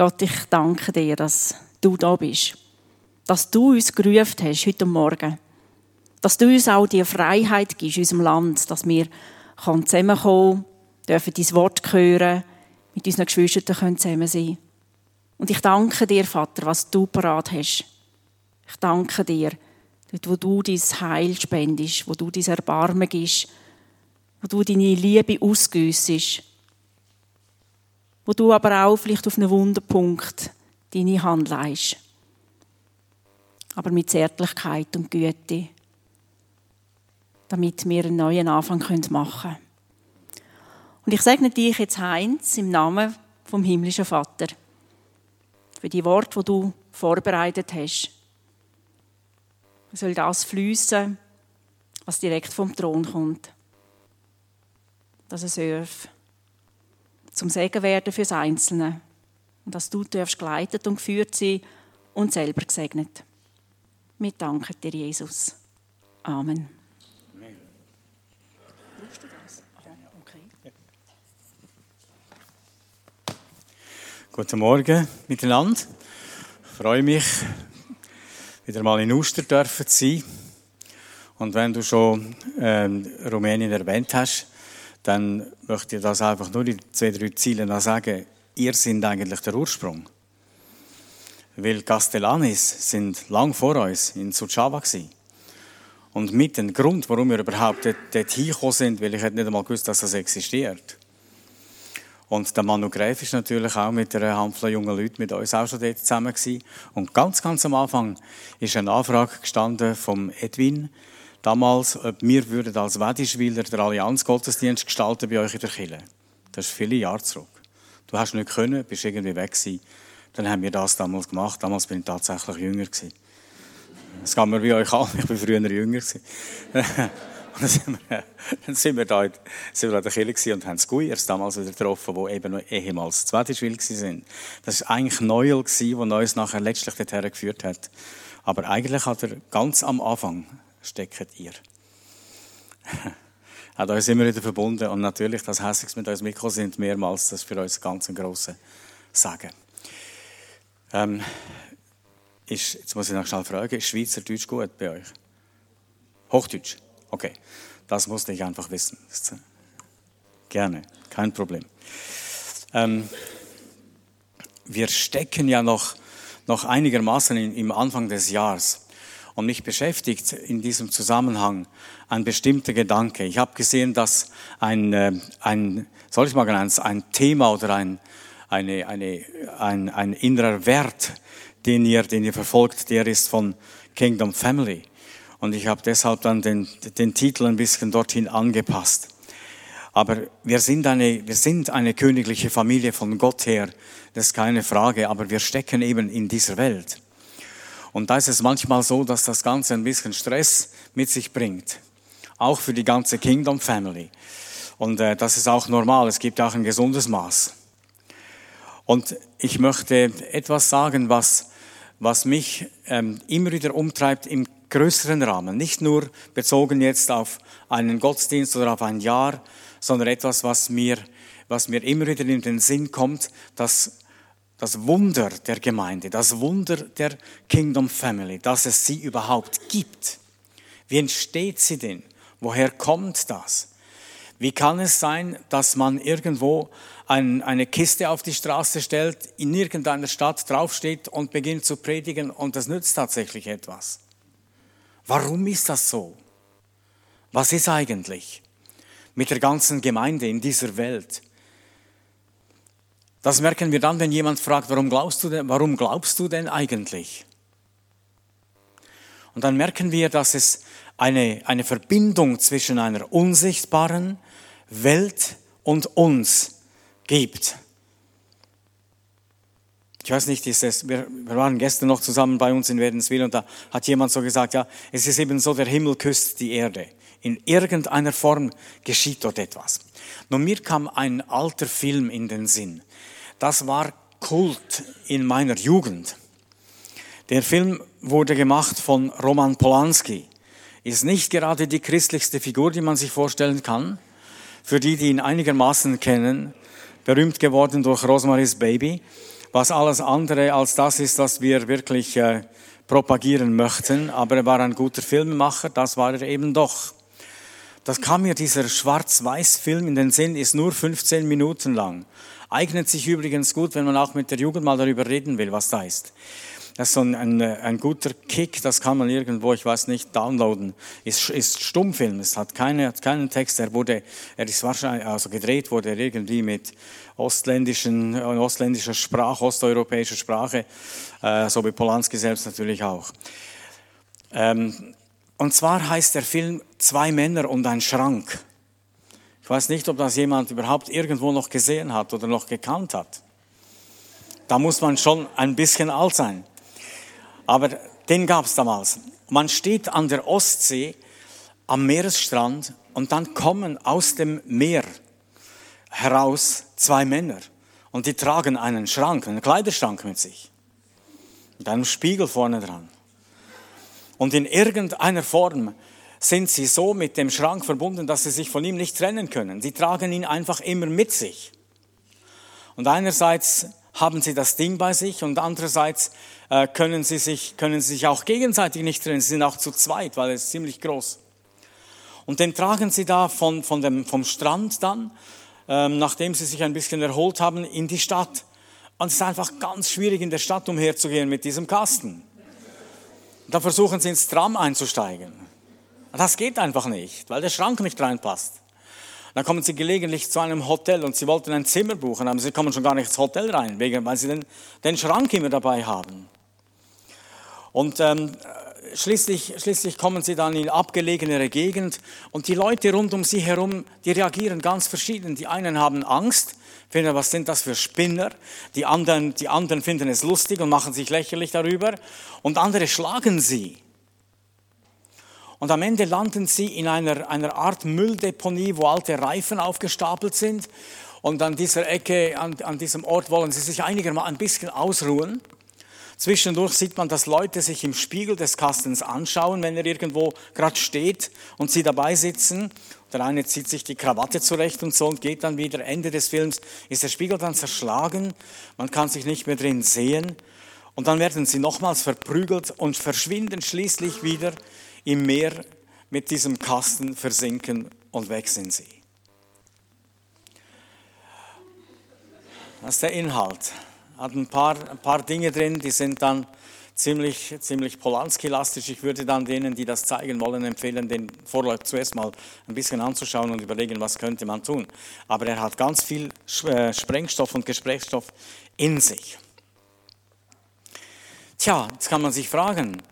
Gott, ich danke dir, dass du da bist. Dass du uns gerufen hast heute Morgen. Dass du uns auch die Freiheit gibst in unserem Land, dass wir zusammenkommen dürfen dein Wort hören, mit unseren Geschwistern zusammen sein können. Und ich danke dir, Vater, was du parat hast. Ich danke dir, dort, wo du dein Heil spendest, wo du dein Erbarmen gibst, wo du deine Liebe ausgüssest, wo du aber auch vielleicht auf einen Wunderpunkt deine Hand leist. Aber mit Zärtlichkeit und Güte, damit wir einen neuen Anfang machen können. Und ich segne dich jetzt, Heinz, im Namen vom himmlischen Vater, für die Worte, die du vorbereitet hast. Soll das fließen, was direkt vom Thron kommt. Dass es darf zum Segen werden fürs Einzelne. Und dass du darfst geleitet und geführt sein und selber gesegnet. Wir danken dir, Jesus. Amen. Guten Morgen miteinander. Ich freue mich, wieder mal in Uster zu sein. Und wenn du schon ähm, Rumänien erwähnt hast, dann möchte ich das einfach nur in zwei, drei Zielen noch sagen. Ihr seid eigentlich der Ursprung. Weil Castellanis sind lang vor uns in Suceava gewesen. Und mit dem Grund, warum wir überhaupt dort, hingekommen sind, weil ich nicht einmal gewusst, dass das existiert. Und der Manu Gräf ist natürlich auch mit einer Handvoll junger Leuten mit uns auch schon dort zusammen gewesen. Und ganz, ganz am Anfang ist eine Anfrage gestanden vom Edwin, damals, ob wir würden als Wedischwiller den Allianz-Gottesdienst gestalten bei euch in der Kirche. Das ist viele Jahre zurück. Du hast nicht können, bist irgendwie weg gewesen. Dann haben wir das damals gemacht. Damals bin ich tatsächlich jünger gewesen. Das kann man wie euch an. Ich bin früher jünger gewesen. Dann sind wir, dann sind wir da sind der Kirche und haben das Guiers damals wieder getroffen, die eben noch ehemals Zwetischwil waren. Das war eigentlich Neuel, der uns nachher letztlich dorthin geführt hat. Aber eigentlich hat er ganz am Anfang steckt ihr. hat uns immer wieder verbunden und natürlich, dass Hässiges mit uns mitgekommen sind, mehrmals, das ist für uns ganz ein grosser Sagen. Ähm, ist, jetzt muss ich noch schnell fragen, ist Schweizerdeutsch gut bei euch? Hochdeutsch? Okay, das musste ich einfach wissen. Gerne, kein Problem. Ähm, wir stecken ja noch, noch einigermaßen im Anfang des Jahres. Und mich beschäftigt in diesem Zusammenhang ein bestimmter Gedanke. Ich habe gesehen, dass ein, äh, ein soll ich mal ganz, ein Thema oder ein, eine, eine, ein, ein innerer Wert, den ihr, den ihr verfolgt, der ist von Kingdom Family. Und ich habe deshalb dann den, den Titel ein bisschen dorthin angepasst. Aber wir sind, eine, wir sind eine königliche Familie von Gott her, das ist keine Frage, aber wir stecken eben in dieser Welt. Und da ist es manchmal so, dass das Ganze ein bisschen Stress mit sich bringt. Auch für die ganze Kingdom Family. Und äh, das ist auch normal, es gibt auch ein gesundes Maß. Und ich möchte etwas sagen, was, was mich ähm, immer wieder umtreibt im größeren Rahmen, nicht nur bezogen jetzt auf einen Gottesdienst oder auf ein Jahr, sondern etwas, was mir, was mir immer wieder in den Sinn kommt, dass das Wunder der Gemeinde, das Wunder der Kingdom Family, dass es sie überhaupt gibt. Wie entsteht sie denn? Woher kommt das? Wie kann es sein, dass man irgendwo ein, eine Kiste auf die Straße stellt, in irgendeiner Stadt draufsteht und beginnt zu predigen und das nützt tatsächlich etwas? Warum ist das so? Was ist eigentlich mit der ganzen Gemeinde in dieser Welt? Das merken wir dann, wenn jemand fragt, warum glaubst du denn, warum glaubst du denn eigentlich? Und dann merken wir, dass es eine, eine Verbindung zwischen einer unsichtbaren Welt und uns gibt. Ich weiß nicht, ist es, wir, wir waren gestern noch zusammen bei uns in Wädenswil und da hat jemand so gesagt, ja, es ist eben so, der Himmel küsst die Erde. In irgendeiner Form geschieht dort etwas. Nun, mir kam ein alter Film in den Sinn. Das war Kult in meiner Jugend. Der Film wurde gemacht von Roman Polanski. Ist nicht gerade die christlichste Figur, die man sich vorstellen kann. Für die, die ihn einigermaßen kennen, berühmt geworden durch Rosemary's Baby was alles andere als das ist, was wir wirklich äh, propagieren möchten. Aber er war ein guter Filmemacher, das war er eben doch. Das kam mir dieser Schwarz-Weiß-Film in den Sinn, ist nur 15 Minuten lang. Eignet sich übrigens gut, wenn man auch mit der Jugend mal darüber reden will, was da ist. Das ist so ein, ein, ein, guter Kick, das kann man irgendwo, ich weiß nicht, downloaden. Ist, ist Stummfilm, es hat, keine, hat keinen Text, er wurde, er ist wahrscheinlich, also gedreht wurde er irgendwie mit ostländischen, ostländischer Sprache, osteuropäischer Sprache, äh, so wie Polanski selbst natürlich auch. Ähm, und zwar heißt der Film Zwei Männer und ein Schrank. Ich weiß nicht, ob das jemand überhaupt irgendwo noch gesehen hat oder noch gekannt hat. Da muss man schon ein bisschen alt sein. Aber den gab es damals. Man steht an der Ostsee am Meeresstrand und dann kommen aus dem Meer heraus zwei Männer und die tragen einen Schrank, einen Kleiderschrank mit sich, mit einem Spiegel vorne dran. Und in irgendeiner Form sind sie so mit dem Schrank verbunden, dass sie sich von ihm nicht trennen können. Sie tragen ihn einfach immer mit sich. Und einerseits haben sie das Ding bei sich und andererseits äh, können, sie sich, können sie sich auch gegenseitig nicht trennen. Sie sind auch zu zweit, weil es ist ziemlich groß. Und den tragen sie da von, von dem, vom Strand dann, ähm, nachdem sie sich ein bisschen erholt haben, in die Stadt. Und es ist einfach ganz schwierig, in der Stadt umherzugehen mit diesem Kasten. Dann versuchen sie ins Tram einzusteigen. Das geht einfach nicht, weil der Schrank nicht reinpasst. Dann kommen sie gelegentlich zu einem Hotel und sie wollten ein Zimmer buchen, aber sie kommen schon gar nicht ins Hotel rein, weil sie den, den Schrank immer dabei haben. Und ähm, schließlich, schließlich kommen sie dann in abgelegenere Gegend und die Leute rund um sie herum, die reagieren ganz verschieden. Die einen haben Angst, finden, was sind das für Spinner? Die anderen, die anderen finden es lustig und machen sich lächerlich darüber und andere schlagen sie. Und am Ende landen sie in einer, einer Art Mülldeponie, wo alte Reifen aufgestapelt sind. Und an dieser Ecke, an, an diesem Ort wollen sie sich einigermaßen ein bisschen ausruhen. Zwischendurch sieht man, dass Leute sich im Spiegel des Kastens anschauen, wenn er irgendwo gerade steht und sie dabei sitzen. Der eine zieht sich die Krawatte zurecht und so und geht dann wieder. Ende des Films ist der Spiegel dann zerschlagen. Man kann sich nicht mehr drin sehen. Und dann werden sie nochmals verprügelt und verschwinden schließlich wieder im Meer mit diesem Kasten versinken und weg sind sie. Das ist der Inhalt. Hat ein paar, ein paar Dinge drin, die sind dann ziemlich, ziemlich Polanski-lastig. Ich würde dann denen, die das zeigen wollen, empfehlen, den Vorlauf zuerst mal ein bisschen anzuschauen und überlegen, was könnte man tun. Aber er hat ganz viel äh, Sprengstoff und Gesprächsstoff in sich. Tja, jetzt kann man sich fragen,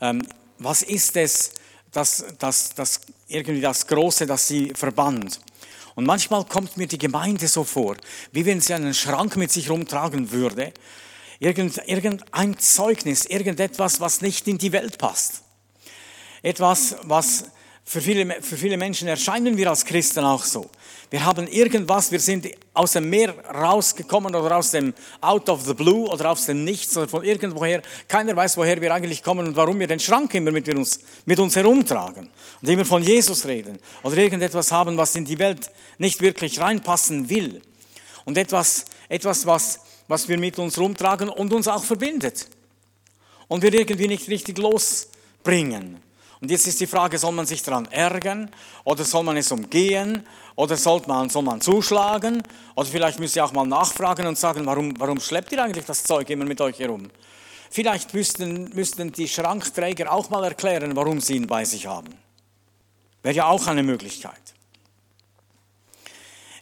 ähm, was ist es, das, das, das, irgendwie das Große, das sie verband? Und manchmal kommt mir die Gemeinde so vor, wie wenn sie einen Schrank mit sich rumtragen würde. Irgend, irgendein Zeugnis, irgendetwas, was nicht in die Welt passt. Etwas, was für viele, für viele Menschen erscheinen wir als Christen auch so. Wir haben irgendwas, wir sind aus dem Meer rausgekommen oder aus dem Out of the Blue oder aus dem Nichts oder von irgendwoher. Keiner weiß, woher wir eigentlich kommen und warum wir den Schrank immer mit uns, mit uns herumtragen und immer von Jesus reden oder irgendetwas haben, was in die Welt nicht wirklich reinpassen will. Und etwas, etwas was, was wir mit uns rumtragen und uns auch verbindet. Und wir irgendwie nicht richtig losbringen. Und jetzt ist die Frage, soll man sich daran ärgern oder soll man es umgehen oder soll man, soll man zuschlagen oder vielleicht müsst ihr auch mal nachfragen und sagen, warum, warum schleppt ihr eigentlich das Zeug immer mit euch herum? Vielleicht müssten, müssten die Schrankträger auch mal erklären, warum sie ihn bei sich haben. Wäre ja auch eine Möglichkeit.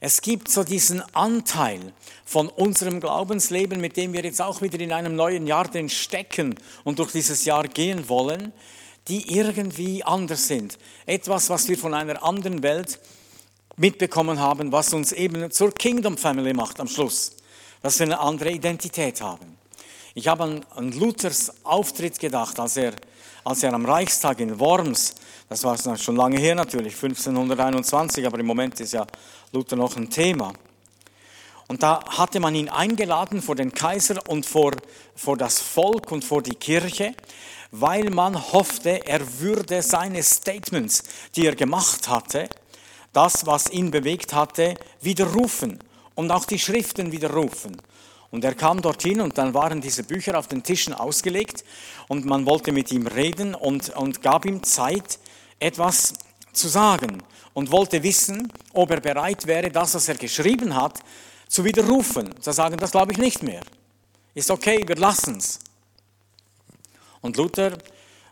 Es gibt so diesen Anteil von unserem Glaubensleben, mit dem wir jetzt auch wieder in einem neuen Jahr drin stecken und durch dieses Jahr gehen wollen, die irgendwie anders sind. Etwas, was wir von einer anderen Welt mitbekommen haben, was uns eben zur Kingdom Family macht am Schluss. Dass wir eine andere Identität haben. Ich habe an, Luthers Auftritt gedacht, als er, als er am Reichstag in Worms, das war schon lange her natürlich, 1521, aber im Moment ist ja Luther noch ein Thema. Und da hatte man ihn eingeladen vor den Kaiser und vor, vor das Volk und vor die Kirche weil man hoffte, er würde seine Statements, die er gemacht hatte, das, was ihn bewegt hatte, widerrufen und auch die Schriften widerrufen. Und er kam dorthin und dann waren diese Bücher auf den Tischen ausgelegt und man wollte mit ihm reden und, und gab ihm Zeit, etwas zu sagen und wollte wissen, ob er bereit wäre, das, was er geschrieben hat, zu widerrufen. Zu sagen, das glaube ich nicht mehr. Ist okay, wir lassen es. Und Luther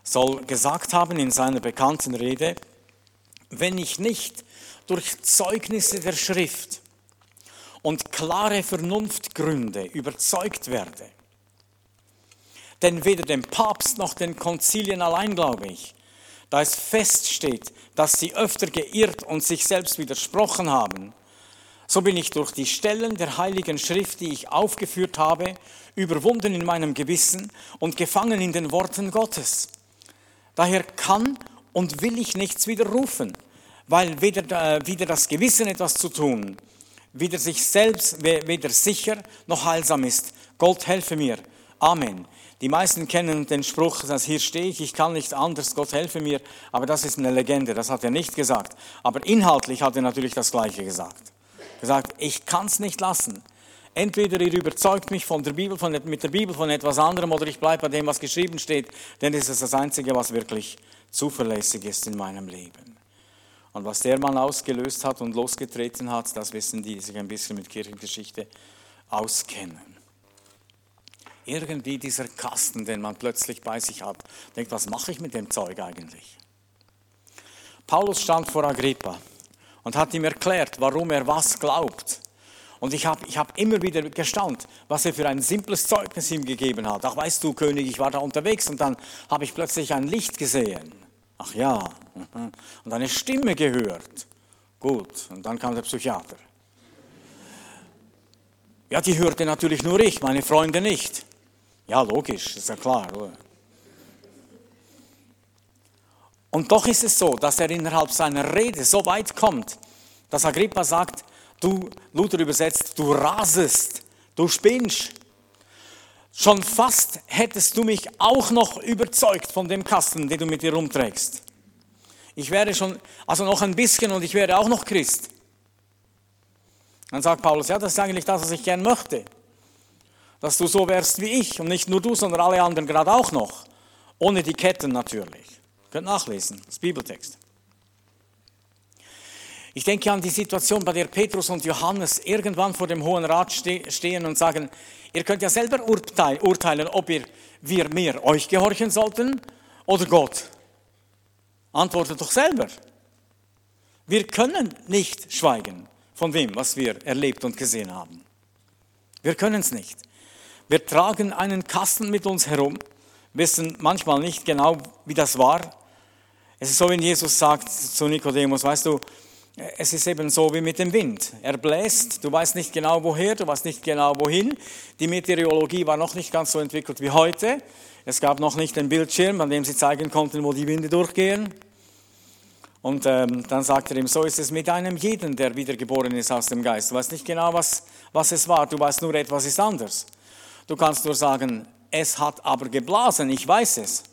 soll gesagt haben in seiner bekannten Rede, wenn ich nicht durch Zeugnisse der Schrift und klare Vernunftgründe überzeugt werde. Denn weder dem Papst noch den Konzilien allein glaube ich, da es feststeht, dass sie öfter geirrt und sich selbst widersprochen haben, so bin ich durch die Stellen der Heiligen Schrift, die ich aufgeführt habe, überwunden in meinem Gewissen und gefangen in den Worten Gottes. Daher kann und will ich nichts widerrufen, weil weder, äh, weder das Gewissen etwas zu tun, weder sich selbst weder sicher noch heilsam ist. Gott helfe mir. Amen. Die meisten kennen den Spruch, dass hier stehe ich, ich kann nicht anders, Gott helfe mir. Aber das ist eine Legende, das hat er nicht gesagt. Aber inhaltlich hat er natürlich das Gleiche gesagt. Gesagt, ich kann es nicht lassen. Entweder ihr überzeugt mich von der Bibel, von, mit der Bibel von etwas anderem oder ich bleibe bei dem, was geschrieben steht, denn es ist das Einzige, was wirklich zuverlässig ist in meinem Leben. Und was der Mann ausgelöst hat und losgetreten hat, das wissen die, die sich ein bisschen mit Kirchengeschichte auskennen. Irgendwie dieser Kasten, den man plötzlich bei sich hat, denkt, was mache ich mit dem Zeug eigentlich? Paulus stand vor Agrippa und hat ihm erklärt, warum er was glaubt. Und ich habe ich hab immer wieder gestaunt, was er für ein simples Zeugnis ihm gegeben hat. Ach weißt du, König, ich war da unterwegs und dann habe ich plötzlich ein Licht gesehen. Ach ja, mhm. und eine Stimme gehört. Gut, und dann kam der Psychiater. Ja, die hörte natürlich nur ich, meine Freunde nicht. Ja, logisch, ist ja klar. Und doch ist es so, dass er innerhalb seiner Rede so weit kommt, dass Agrippa sagt, du, Luther übersetzt, du rasest, du spinnst. Schon fast hättest du mich auch noch überzeugt von dem Kasten, den du mit dir rumträgst. Ich wäre schon, also noch ein bisschen und ich wäre auch noch Christ. Dann sagt Paulus, ja, das ist eigentlich das, was ich gern möchte. Dass du so wärst wie ich und nicht nur du, sondern alle anderen gerade auch noch. Ohne die Ketten natürlich. Könnt nachlesen, das Bibeltext. Ich denke an die Situation, bei der Petrus und Johannes irgendwann vor dem Hohen Rat stehen und sagen, ihr könnt ja selber urteilen, ob ihr, wir mehr euch gehorchen sollten oder Gott. Antwortet doch selber. Wir können nicht schweigen von dem, was wir erlebt und gesehen haben. Wir können es nicht. Wir tragen einen Kasten mit uns herum, wissen manchmal nicht genau, wie das war. Es ist so, wenn Jesus sagt zu Nikodemus, weißt du, es ist eben so wie mit dem Wind. Er bläst, du weißt nicht genau woher, du weißt nicht genau wohin. Die Meteorologie war noch nicht ganz so entwickelt wie heute. Es gab noch nicht den Bildschirm, an dem sie zeigen konnten, wo die Winde durchgehen. Und ähm, dann sagt er ihm, so ist es mit einem jeden, der wiedergeboren ist aus dem Geist. Du weißt nicht genau, was, was es war, du weißt nur, etwas ist anders. Du kannst nur sagen, es hat aber geblasen, ich weiß es.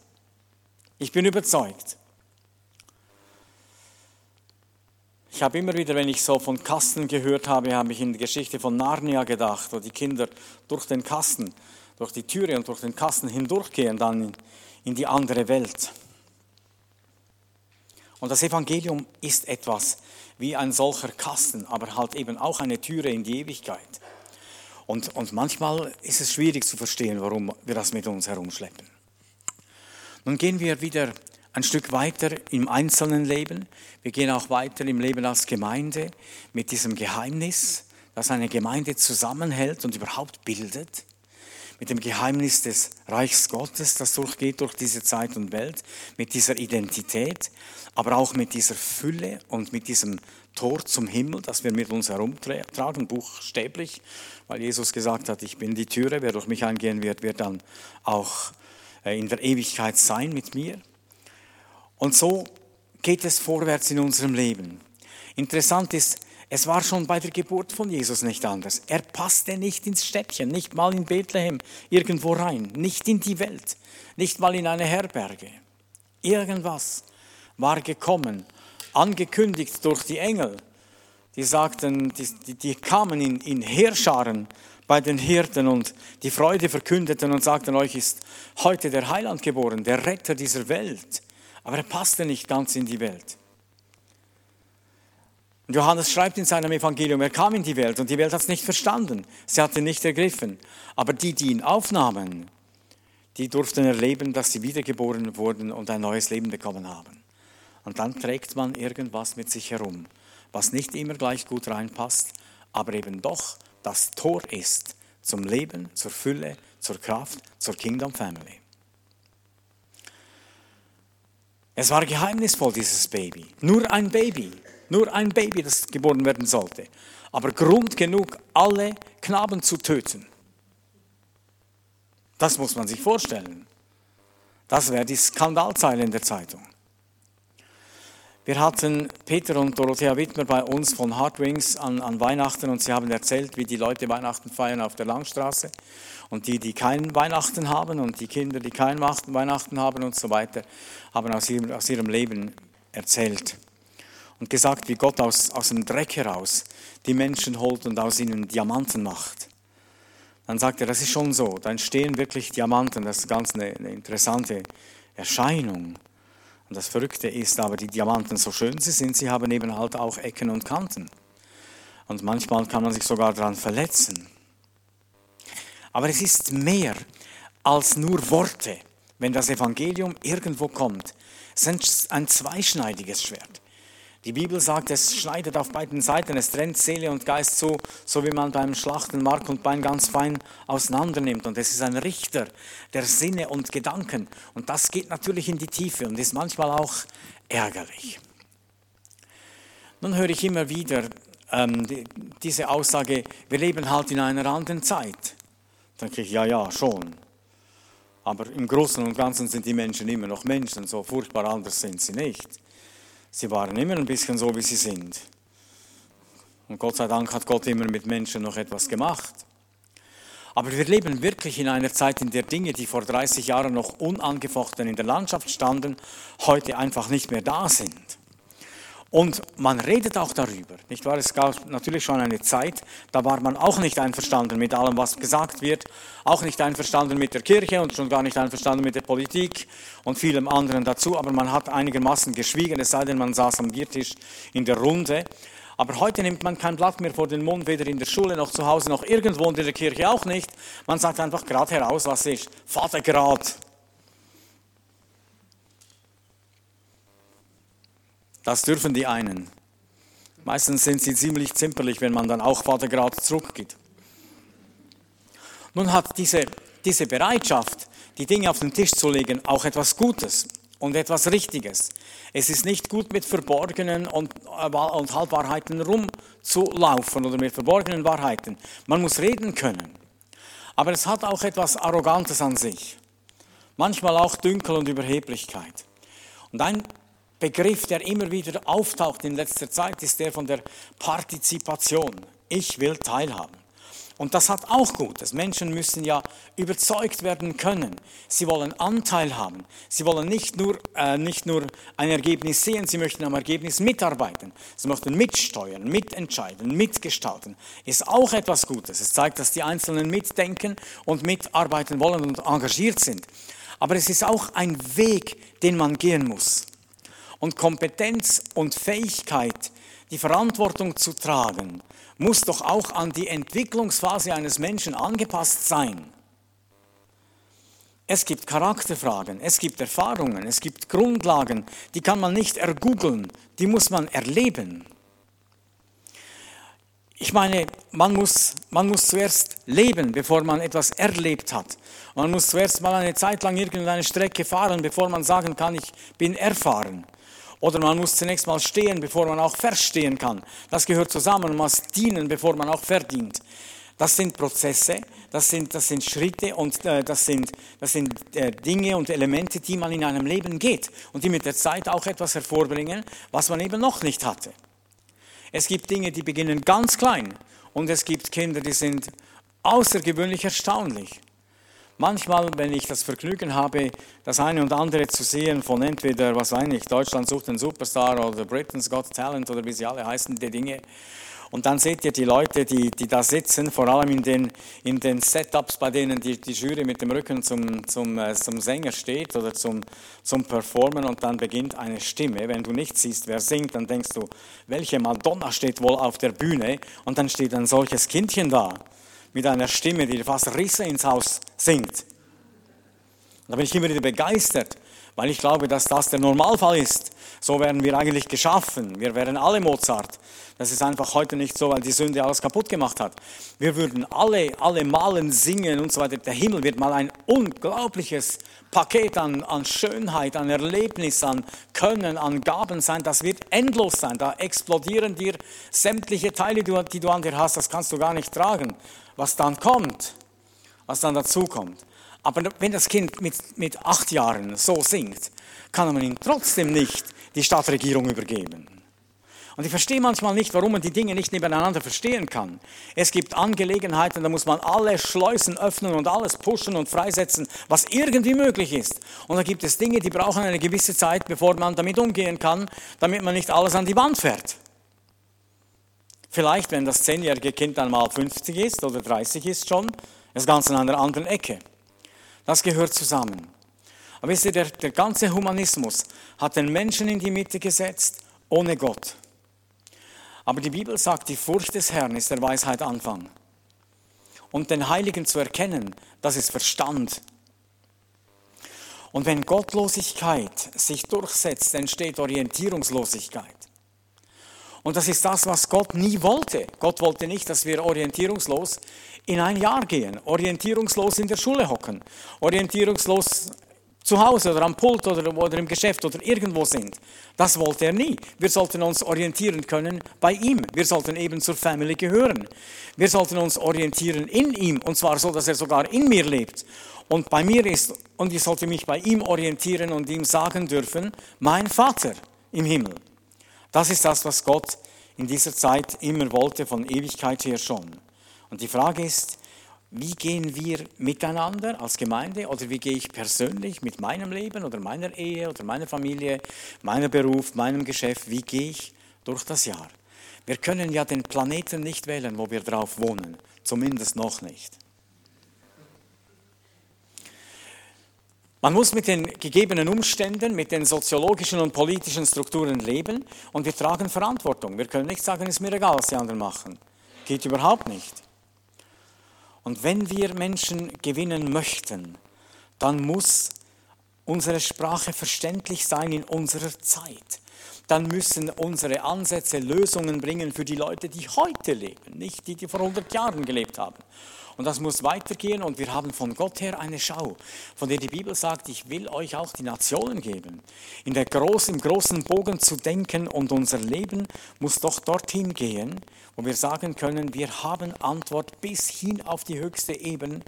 Ich bin überzeugt. Ich habe immer wieder, wenn ich so von Kasten gehört habe, habe ich in die Geschichte von Narnia gedacht, wo die Kinder durch den Kasten, durch die Türe und durch den Kasten hindurchgehen, dann in die andere Welt. Und das Evangelium ist etwas wie ein solcher Kasten, aber halt eben auch eine Türe in die Ewigkeit. Und, und manchmal ist es schwierig zu verstehen, warum wir das mit uns herumschleppen. Nun gehen wir wieder ein Stück weiter im einzelnen Leben. Wir gehen auch weiter im Leben als Gemeinde mit diesem Geheimnis, das eine Gemeinde zusammenhält und überhaupt bildet. Mit dem Geheimnis des Reichs Gottes, das durchgeht durch diese Zeit und Welt, mit dieser Identität, aber auch mit dieser Fülle und mit diesem Tor zum Himmel, das wir mit uns herumtragen, buchstäblich, weil Jesus gesagt hat, ich bin die Türe, wer durch mich eingehen wird, wird dann auch äh, in der Ewigkeit sein mit mir. Und so geht es vorwärts in unserem Leben. Interessant ist, es war schon bei der Geburt von Jesus nicht anders. Er passte nicht ins Städtchen, nicht mal in Bethlehem irgendwo rein, nicht in die Welt, nicht mal in eine Herberge. Irgendwas war gekommen, angekündigt durch die Engel. Die sagten, die, die kamen in, in Heerscharen bei den Hirten und die Freude verkündeten und sagten, euch ist heute der Heiland geboren, der Retter dieser Welt. Aber er passte nicht ganz in die Welt. Und Johannes schreibt in seinem Evangelium, er kam in die Welt und die Welt hat es nicht verstanden. Sie hat ihn nicht ergriffen. Aber die, die ihn aufnahmen, die durften erleben, dass sie wiedergeboren wurden und ein neues Leben bekommen haben. Und dann trägt man irgendwas mit sich herum, was nicht immer gleich gut reinpasst, aber eben doch das Tor ist zum Leben, zur Fülle, zur Kraft, zur Kingdom Family. Es war geheimnisvoll, dieses Baby. Nur ein Baby. Nur ein Baby, das geboren werden sollte. Aber Grund genug, alle Knaben zu töten. Das muss man sich vorstellen. Das wäre die Skandalzeile in der Zeitung. Wir hatten Peter und Dorothea Wittmer bei uns von Hardwings an, an, Weihnachten und sie haben erzählt, wie die Leute Weihnachten feiern auf der Langstraße und die, die kein Weihnachten haben und die Kinder, die kein Weihnachten haben und so weiter, haben aus ihrem, aus ihrem Leben erzählt und gesagt, wie Gott aus, aus dem Dreck heraus die Menschen holt und aus ihnen Diamanten macht. Dann sagt er, das ist schon so, da entstehen wirklich Diamanten, das ist ganz eine, eine interessante Erscheinung. Und das Verrückte ist aber, die Diamanten, so schön sie sind, sie haben eben halt auch Ecken und Kanten. Und manchmal kann man sich sogar daran verletzen. Aber es ist mehr als nur Worte, wenn das Evangelium irgendwo kommt. Es ist ein zweischneidiges Schwert. Die Bibel sagt, es schneidet auf beiden Seiten, es trennt Seele und Geist so, so wie man beim Schlachten Mark und Bein ganz fein auseinander nimmt. Und es ist ein Richter der Sinne und Gedanken. Und das geht natürlich in die Tiefe und ist manchmal auch ärgerlich. Nun höre ich immer wieder ähm, die, diese Aussage, wir leben halt in einer anderen Zeit. Dann denke ich, ja, ja, schon. Aber im Großen und Ganzen sind die Menschen immer noch Menschen, so furchtbar anders sind sie nicht. Sie waren immer ein bisschen so, wie sie sind. Und Gott sei Dank hat Gott immer mit Menschen noch etwas gemacht. Aber wir leben wirklich in einer Zeit, in der Dinge, die vor 30 Jahren noch unangefochten in der Landschaft standen, heute einfach nicht mehr da sind. Und man redet auch darüber, nicht wahr? Es gab natürlich schon eine Zeit, da war man auch nicht einverstanden mit allem, was gesagt wird, auch nicht einverstanden mit der Kirche und schon gar nicht einverstanden mit der Politik und vielem anderen dazu, aber man hat einigermaßen geschwiegen, es sei denn, man saß am Biertisch in der Runde. Aber heute nimmt man kein Blatt mehr vor den Mund, weder in der Schule noch zu Hause noch irgendwo in der Kirche auch nicht. Man sagt einfach gerade heraus, was ist. Vater grad. Das dürfen die einen. Meistens sind sie ziemlich zimperlich, wenn man dann auch Vatergrad zurückgeht. Nun hat diese, diese Bereitschaft, die Dinge auf den Tisch zu legen, auch etwas Gutes und etwas Richtiges. Es ist nicht gut, mit verborgenen und, äh, und Halbwahrheiten rumzulaufen oder mit verborgenen Wahrheiten. Man muss reden können. Aber es hat auch etwas Arrogantes an sich. Manchmal auch Dünkel und Überheblichkeit. Und ein Begriff, der immer wieder auftaucht in letzter Zeit, ist der von der Partizipation. Ich will teilhaben. Und das hat auch Gutes. Menschen müssen ja überzeugt werden können. Sie wollen Anteil haben. Sie wollen nicht nur, äh, nicht nur ein Ergebnis sehen, sie möchten am Ergebnis mitarbeiten. Sie möchten mitsteuern, mitentscheiden, mitgestalten. Ist auch etwas Gutes. Es zeigt, dass die Einzelnen mitdenken und mitarbeiten wollen und engagiert sind. Aber es ist auch ein Weg, den man gehen muss und Kompetenz und Fähigkeit, die Verantwortung zu tragen, muss doch auch an die Entwicklungsphase eines Menschen angepasst sein. Es gibt Charakterfragen, es gibt Erfahrungen, es gibt Grundlagen, die kann man nicht ergoogeln, die muss man erleben. Ich meine, man muss, man muss zuerst leben, bevor man etwas erlebt hat. Man muss zuerst mal eine Zeit lang irgendeine Strecke fahren, bevor man sagen kann, ich bin erfahren. Oder man muss zunächst mal stehen, bevor man auch verstehen kann. Das gehört zusammen. Man muss dienen, bevor man auch verdient. Das sind Prozesse, das sind, das sind Schritte und äh, das sind, das sind äh, Dinge und Elemente, die man in einem Leben geht und die mit der Zeit auch etwas hervorbringen, was man eben noch nicht hatte. Es gibt Dinge, die beginnen ganz klein und es gibt Kinder, die sind außergewöhnlich erstaunlich. Manchmal, wenn ich das Vergnügen habe, das eine und andere zu sehen von entweder, was weiß ich, Deutschland sucht einen Superstar oder Britain's Got Talent oder wie sie alle heißen, die Dinge. Und dann seht ihr die Leute, die, die da sitzen, vor allem in den, in den Setups, bei denen die, die Jury mit dem Rücken zum, zum, äh, zum Sänger steht oder zum, zum Performen und dann beginnt eine Stimme. Wenn du nicht siehst, wer singt, dann denkst du, welche Madonna steht wohl auf der Bühne? Und dann steht ein solches Kindchen da mit einer Stimme, die fast Risse ins Haus singt. Da bin ich immer wieder begeistert, weil ich glaube, dass das der Normalfall ist. So werden wir eigentlich geschaffen. Wir wären alle Mozart. Das ist einfach heute nicht so, weil die Sünde alles kaputt gemacht hat. Wir würden alle, alle malen, singen und so weiter. Der Himmel wird mal ein unglaubliches Paket an, an Schönheit, an Erlebnis, an Können, an Gaben sein. Das wird endlos sein. Da explodieren dir sämtliche Teile, die du an dir hast. Das kannst du gar nicht tragen. Was dann kommt, was dann dazu kommt. Aber wenn das Kind mit, mit acht Jahren so singt, kann man ihm trotzdem nicht die Stadtregierung übergeben. Und ich verstehe manchmal nicht, warum man die Dinge nicht nebeneinander verstehen kann. Es gibt Angelegenheiten, da muss man alle Schleusen öffnen und alles pushen und freisetzen, was irgendwie möglich ist. Und da gibt es Dinge, die brauchen eine gewisse Zeit, bevor man damit umgehen kann, damit man nicht alles an die Wand fährt. Vielleicht, wenn das zehnjährige Kind dann mal 50 ist oder 30 ist schon, ist ganz an einer anderen Ecke. Das gehört zusammen. Aber wisst ihr, der, der ganze Humanismus hat den Menschen in die Mitte gesetzt, ohne Gott. Aber die Bibel sagt, die Furcht des Herrn ist der Weisheit Anfang. Und den Heiligen zu erkennen, das ist Verstand. Und wenn Gottlosigkeit sich durchsetzt, entsteht Orientierungslosigkeit. Und das ist das, was Gott nie wollte. Gott wollte nicht, dass wir orientierungslos in ein Jahr gehen, orientierungslos in der Schule hocken, orientierungslos zu Hause oder am Pult oder, oder im Geschäft oder irgendwo sind. Das wollte er nie. Wir sollten uns orientieren können bei ihm. Wir sollten eben zur Family gehören. Wir sollten uns orientieren in ihm und zwar so, dass er sogar in mir lebt und bei mir ist und ich sollte mich bei ihm orientieren und ihm sagen dürfen, mein Vater im Himmel. Das ist das, was Gott in dieser Zeit immer wollte, von Ewigkeit her schon. Und die Frage ist, wie gehen wir miteinander als Gemeinde oder wie gehe ich persönlich mit meinem Leben oder meiner Ehe oder meiner Familie, meinem Beruf, meinem Geschäft, wie gehe ich durch das Jahr? Wir können ja den Planeten nicht wählen, wo wir drauf wohnen, zumindest noch nicht. Man muss mit den gegebenen Umständen, mit den soziologischen und politischen Strukturen leben und wir tragen Verantwortung. Wir können nicht sagen, es ist mir egal, was die anderen machen. Geht überhaupt nicht. Und wenn wir Menschen gewinnen möchten, dann muss unsere Sprache verständlich sein in unserer Zeit. Dann müssen unsere Ansätze Lösungen bringen für die Leute, die heute leben, nicht die, die vor 100 Jahren gelebt haben. Und das muss weitergehen und wir haben von Gott her eine Schau, von der die Bibel sagt, ich will euch auch die Nationen geben. In der großen, großen Bogen zu denken und unser Leben muss doch dorthin gehen, wo wir sagen können, wir haben Antwort bis hin auf die höchste Ebene,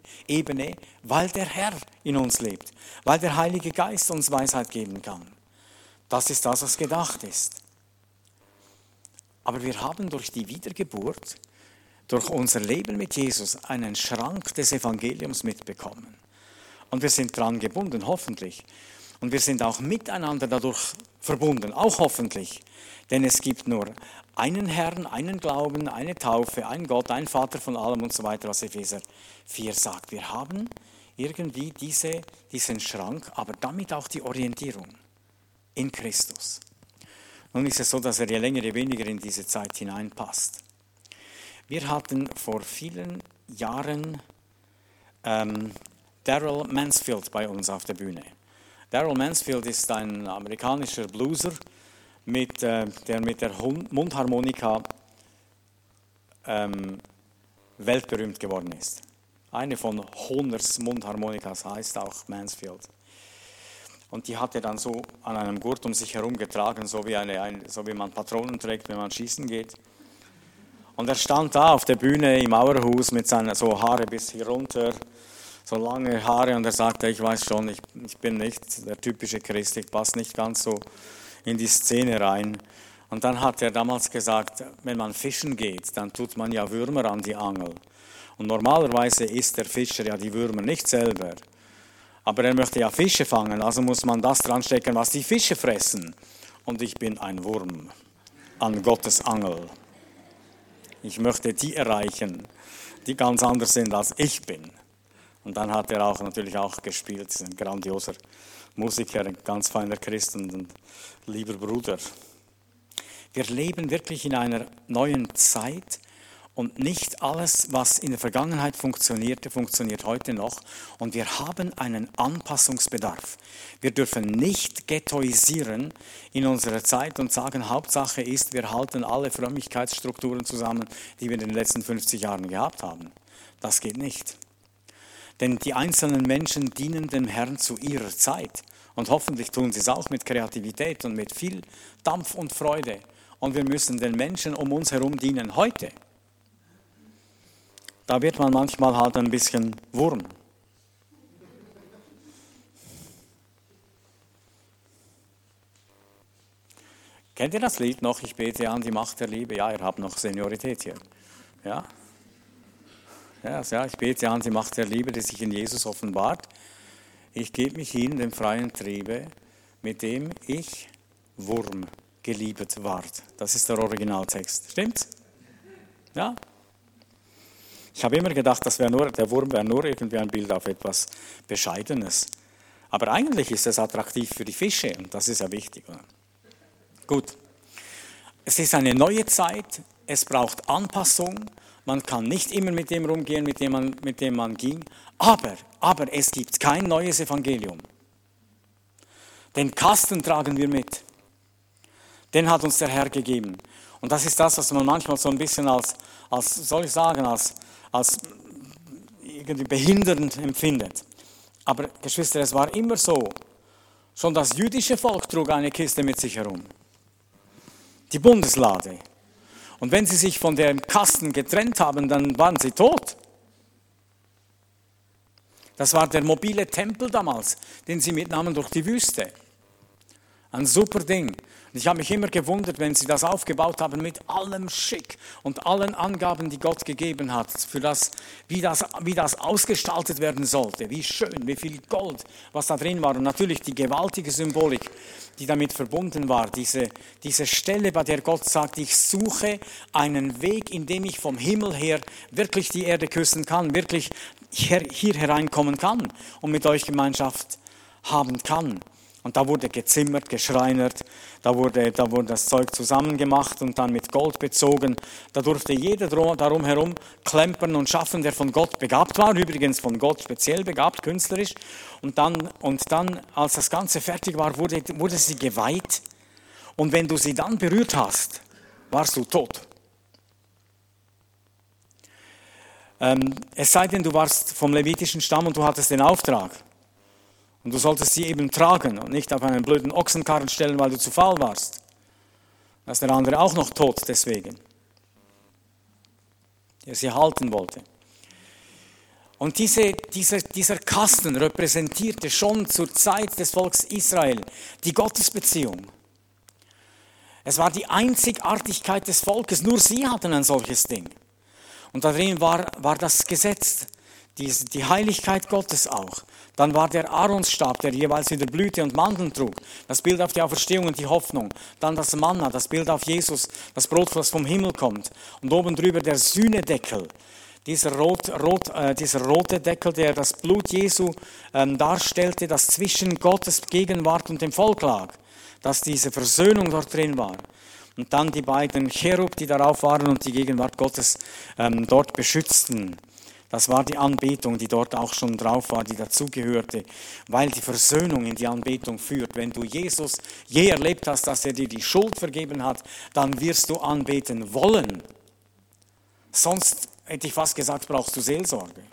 weil der Herr in uns lebt, weil der Heilige Geist uns Weisheit geben kann. Das ist das, was gedacht ist. Aber wir haben durch die Wiedergeburt durch unser Leben mit Jesus einen Schrank des Evangeliums mitbekommen. Und wir sind dran gebunden, hoffentlich. Und wir sind auch miteinander dadurch verbunden, auch hoffentlich. Denn es gibt nur einen Herrn, einen Glauben, eine Taufe, einen Gott, einen Vater von allem und so weiter, was Epheser 4 sagt. Wir haben irgendwie diese, diesen Schrank, aber damit auch die Orientierung in Christus. Nun ist es so, dass er je länger, je weniger in diese Zeit hineinpasst. Wir hatten vor vielen Jahren ähm, Daryl Mansfield bei uns auf der Bühne. Daryl Mansfield ist ein amerikanischer Blueser, mit, äh, der mit der Mundharmonika ähm, weltberühmt geworden ist. Eine von Honors Mundharmonikas heißt auch Mansfield. Und die hat er dann so an einem Gurt um sich herum getragen, so wie, eine, ein, so wie man Patronen trägt, wenn man schießen geht. Und er stand da auf der Bühne im Mauerhaus mit seinen so Haare bis hier runter, so lange Haare und er sagte, ich weiß schon, ich, ich bin nicht der typische Christ, ich passe nicht ganz so in die Szene rein. Und dann hat er damals gesagt, wenn man fischen geht, dann tut man ja Würmer an die Angel. Und normalerweise isst der Fischer ja die Würmer nicht selber. Aber er möchte ja Fische fangen, also muss man das dran stecken, was die Fische fressen. Und ich bin ein Wurm an Gottes Angel. Ich möchte die erreichen, die ganz anders sind als ich bin. Und dann hat er auch natürlich auch gespielt, ein grandioser Musiker, ein ganz feiner Christ und ein lieber Bruder. Wir leben wirklich in einer neuen Zeit und nicht alles, was in der Vergangenheit funktionierte, funktioniert heute noch. Und wir haben einen Anpassungsbedarf. Wir dürfen nicht ghettoisieren in unserer Zeit und sagen, Hauptsache ist, wir halten alle Frömmigkeitsstrukturen zusammen, die wir in den letzten 50 Jahren gehabt haben. Das geht nicht. Denn die einzelnen Menschen dienen dem Herrn zu ihrer Zeit. Und hoffentlich tun sie es auch mit Kreativität und mit viel Dampf und Freude. Und wir müssen den Menschen um uns herum dienen heute da wird man manchmal halt ein bisschen Wurm. Kennt ihr das Lied noch? Ich bete an die Macht der Liebe. Ja, ihr habt noch Seniorität hier. Ja? Ja, ich bete an die Macht der Liebe, die sich in Jesus offenbart. Ich gebe mich hin dem freien Triebe, mit dem ich Wurm geliebt ward. Das ist der Originaltext. Stimmt's? Ja? Ich habe immer gedacht, das nur, der Wurm wäre nur irgendwie ein Bild auf etwas Bescheidenes. Aber eigentlich ist es attraktiv für die Fische und das ist ja wichtig. Gut. Es ist eine neue Zeit, es braucht Anpassung. Man kann nicht immer mit dem rumgehen, mit dem man, mit dem man ging. Aber, aber es gibt kein neues Evangelium. Den Kasten tragen wir mit. Den hat uns der Herr gegeben. Und das ist das, was man manchmal so ein bisschen als, als soll ich sagen, als, als irgendwie behindernd empfindet. Aber Geschwister, es war immer so. Schon das jüdische Volk trug eine Kiste mit sich herum. Die Bundeslade. Und wenn sie sich von dem Kasten getrennt haben, dann waren sie tot. Das war der mobile Tempel damals, den sie mitnahmen durch die Wüste. Ein super Ding. Und ich habe mich immer gewundert, wenn sie das aufgebaut haben mit allem Schick und allen Angaben, die Gott gegeben hat, für das, wie, das, wie das ausgestaltet werden sollte. Wie schön, wie viel Gold, was da drin war. Und natürlich die gewaltige Symbolik, die damit verbunden war. Diese, diese Stelle, bei der Gott sagt, ich suche einen Weg, in dem ich vom Himmel her wirklich die Erde küssen kann, wirklich hier, hier hereinkommen kann und mit euch Gemeinschaft haben kann. Und da wurde gezimmert, geschreinert, da wurde, da wurde das Zeug zusammengemacht und dann mit Gold bezogen. Da durfte jeder darum herum klempern und schaffen, der von Gott begabt war, übrigens von Gott speziell begabt, künstlerisch. Und dann, und dann als das Ganze fertig war, wurde, wurde sie geweiht. Und wenn du sie dann berührt hast, warst du tot. Ähm, es sei denn, du warst vom levitischen Stamm und du hattest den Auftrag. Und du solltest sie eben tragen und nicht auf einen blöden Ochsenkarren stellen, weil du zu faul warst. Da ist der andere auch noch tot deswegen. Der sie halten wollte. Und diese, dieser, dieser Kasten repräsentierte schon zur Zeit des Volkes Israel die Gottesbeziehung. Es war die Einzigartigkeit des Volkes, nur sie hatten ein solches Ding. Und darin war, war das Gesetz, die, die Heiligkeit Gottes auch. Dann war der Aaronstab, der jeweils wieder Blüte und Mandeln trug. Das Bild auf die Auferstehung und die Hoffnung. Dann das Manna, das Bild auf Jesus, das Brot, das vom Himmel kommt. Und oben drüber der Sühnedeckel. Dieser, rot, rot, äh, dieser rote Deckel, der das Blut Jesu ähm, darstellte, das zwischen Gottes Gegenwart und dem Volk lag. Dass diese Versöhnung dort drin war. Und dann die beiden Cherub, die darauf waren und die Gegenwart Gottes ähm, dort beschützten. Das war die Anbetung, die dort auch schon drauf war, die dazugehörte, weil die Versöhnung in die Anbetung führt. Wenn du Jesus je erlebt hast, dass er dir die Schuld vergeben hat, dann wirst du anbeten wollen. Sonst hätte ich fast gesagt, brauchst du Seelsorge.